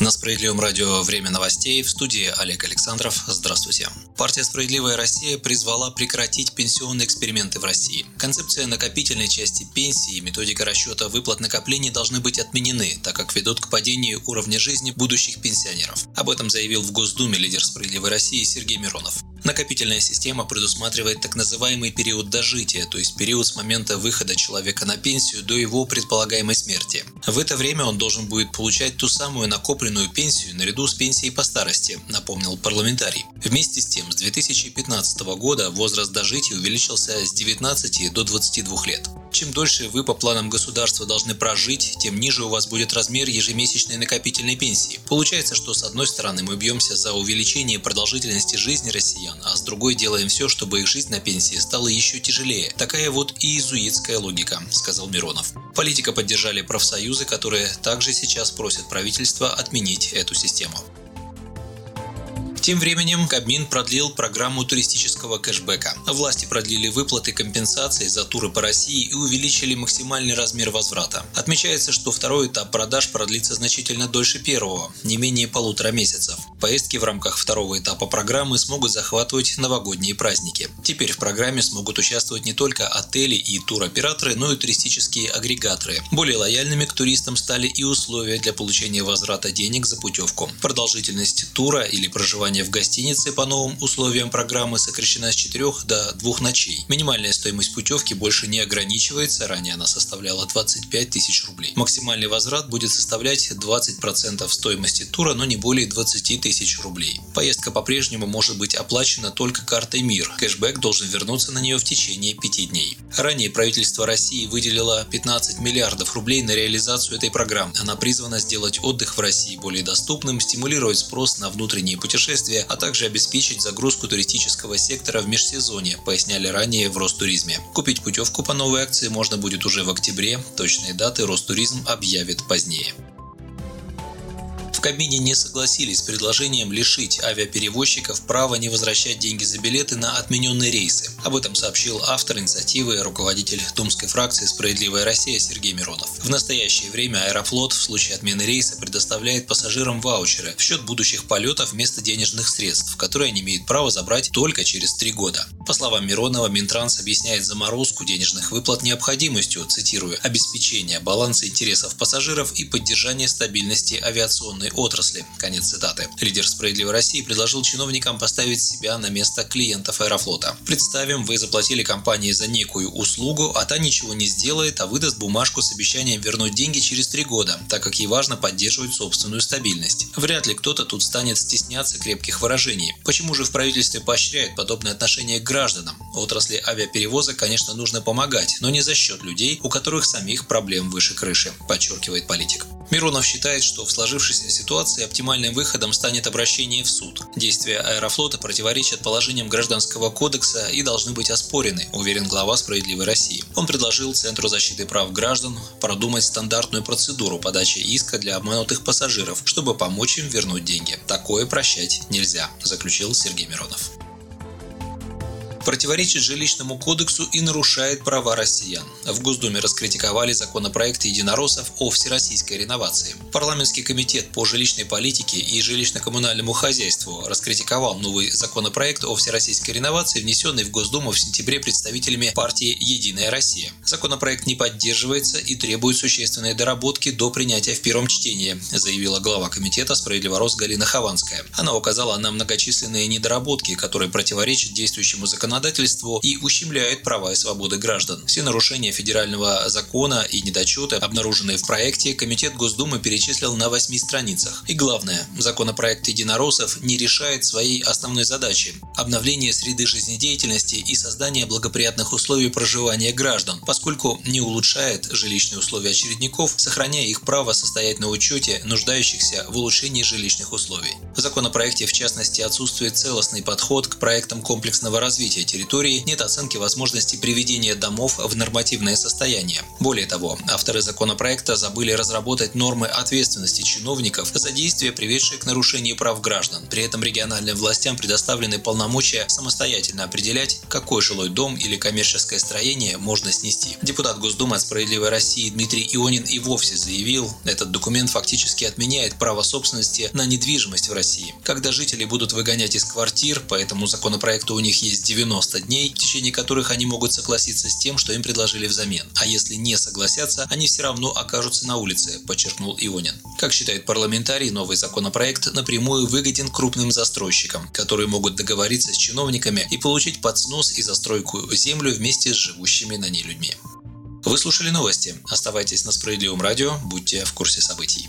На Справедливом радио «Время новостей» в студии Олег Александров. Здравствуйте. Партия «Справедливая Россия» призвала прекратить пенсионные эксперименты в России. Концепция накопительной части пенсии и методика расчета выплат накоплений должны быть отменены, так как ведут к падению уровня жизни будущих пенсионеров. Об этом заявил в Госдуме лидер «Справедливой России» Сергей Миронов. Накопительная система предусматривает так называемый период дожития, то есть период с момента выхода человека на пенсию до его предполагаемой смерти. В это время он должен будет получать ту самую накопленную пенсию наряду с пенсией по старости, напомнил парламентарий. Вместе с тем, с 2015 года возраст дожития увеличился с 19 до 22 лет. Чем дольше вы по планам государства должны прожить, тем ниже у вас будет размер ежемесячной накопительной пенсии. Получается, что с одной стороны мы бьемся за увеличение продолжительности жизни россиян, а с другой делаем все, чтобы их жизнь на пенсии стала еще тяжелее. Такая вот и иезуитская логика, сказал Миронов. Политика поддержали профсоюзы, которые также сейчас просят правительство отменить эту систему. Тем временем Кабмин продлил программу туристического кэшбэка. Власти продлили выплаты компенсации за туры по России и увеличили максимальный размер возврата. Отмечается, что второй этап продаж продлится значительно дольше первого, не менее полутора месяцев. Поездки в рамках второго этапа программы смогут захватывать новогодние праздники. Теперь в программе смогут участвовать не только отели и туроператоры, но и туристические агрегаторы. Более лояльными к туристам стали и условия для получения возврата денег за путевку. Продолжительность тура или проживания в гостинице по новым условиям программы сокращена с 4 до 2 ночей. Минимальная стоимость путевки больше не ограничивается, ранее она составляла 25 тысяч рублей. Максимальный возврат будет составлять 20% стоимости тура, но не более 20 тысяч рублей. Поездка по-прежнему может быть оплачена только картой МИР. Кэшбэк должен вернуться на нее в течение 5 дней. Ранее правительство России выделило 15 миллиардов рублей на реализацию этой программы. Она призвана сделать отдых в России более доступным, стимулировать спрос на внутренние путешествия, а также обеспечить загрузку туристического сектора в межсезонье, поясняли ранее в Ростуризме. Купить путевку по новой акции можно будет уже в октябре, точные даты Ростуризм объявит позднее. В Кабмине не согласились с предложением лишить авиаперевозчиков права не возвращать деньги за билеты на отмененные рейсы. Об этом сообщил автор инициативы, руководитель Думской фракции «Справедливая Россия» Сергей Миронов. В настоящее время Аэрофлот в случае отмены рейса предоставляет пассажирам ваучеры в счет будущих полетов вместо денежных средств, которые они имеют право забрать только через три года. По словам Миронова, Минтранс объясняет заморозку денежных выплат необходимостью, цитирую, обеспечения баланса интересов пассажиров и поддержания стабильности авиационной авиационной отрасли. Конец цитаты. Лидер «Справедливой России» предложил чиновникам поставить себя на место клиентов Аэрофлота. Представим, вы заплатили компании за некую услугу, а та ничего не сделает, а выдаст бумажку с обещанием вернуть деньги через три года, так как ей важно поддерживать собственную стабильность. Вряд ли кто-то тут станет стесняться крепких выражений. Почему же в правительстве поощряют подобное отношение к гражданам? Отрасли авиаперевозок, конечно, нужно помогать, но не за счет людей, у которых самих проблем выше крыши, подчеркивает политик. Миронов считает, что в сложившейся ситуации оптимальным выходом станет обращение в суд. Действия Аэрофлота противоречат положениям Гражданского кодекса и должны быть оспорены, уверен глава «Справедливой России». Он предложил Центру защиты прав граждан продумать стандартную процедуру подачи иска для обманутых пассажиров, чтобы помочь им вернуть деньги. Такое прощать нельзя, заключил Сергей Миронов противоречит жилищному кодексу и нарушает права россиян. В Госдуме раскритиковали законопроект единороссов о всероссийской реновации. Парламентский комитет по жилищной политике и жилищно-коммунальному хозяйству раскритиковал новый законопроект о всероссийской реновации, внесенный в Госдуму в сентябре представителями партии «Единая Россия». Законопроект не поддерживается и требует существенной доработки до принятия в первом чтении, заявила глава комитета «Справедливорос» Галина Хованская. Она указала на многочисленные недоработки, которые противоречат действующему законодательству законодательству и ущемляет права и свободы граждан. Все нарушения федерального закона и недочеты, обнаруженные в проекте, Комитет Госдумы перечислил на восьми страницах. И главное, законопроект единороссов не решает своей основной задачи – обновление среды жизнедеятельности и создание благоприятных условий проживания граждан, поскольку не улучшает жилищные условия очередников, сохраняя их право состоять на учете нуждающихся в улучшении жилищных условий. В законопроекте, в частности, отсутствует целостный подход к проектам комплексного развития территории, нет оценки возможности приведения домов в нормативное состояние. Более того, авторы законопроекта забыли разработать нормы ответственности чиновников за действия, приведшие к нарушению прав граждан. При этом региональным властям предоставлены полномочия самостоятельно определять, какой жилой дом или коммерческое строение можно снести. Депутат Госдумы от «Справедливой России» Дмитрий Ионин и вовсе заявил, этот документ фактически отменяет право собственности на недвижимость в России. Когда жители будут выгонять из квартир, по этому законопроекту у них есть 90 дней, в течение которых они могут согласиться с тем, что им предложили взамен. А если не согласятся, они все равно окажутся на улице, подчеркнул Ионин. Как считает парламентарий, новый законопроект напрямую выгоден крупным застройщикам, которые могут договориться с чиновниками и получить под снос и застройку землю вместе с живущими на ней людьми. Вы слушали новости. Оставайтесь на Справедливом радио, будьте в курсе событий.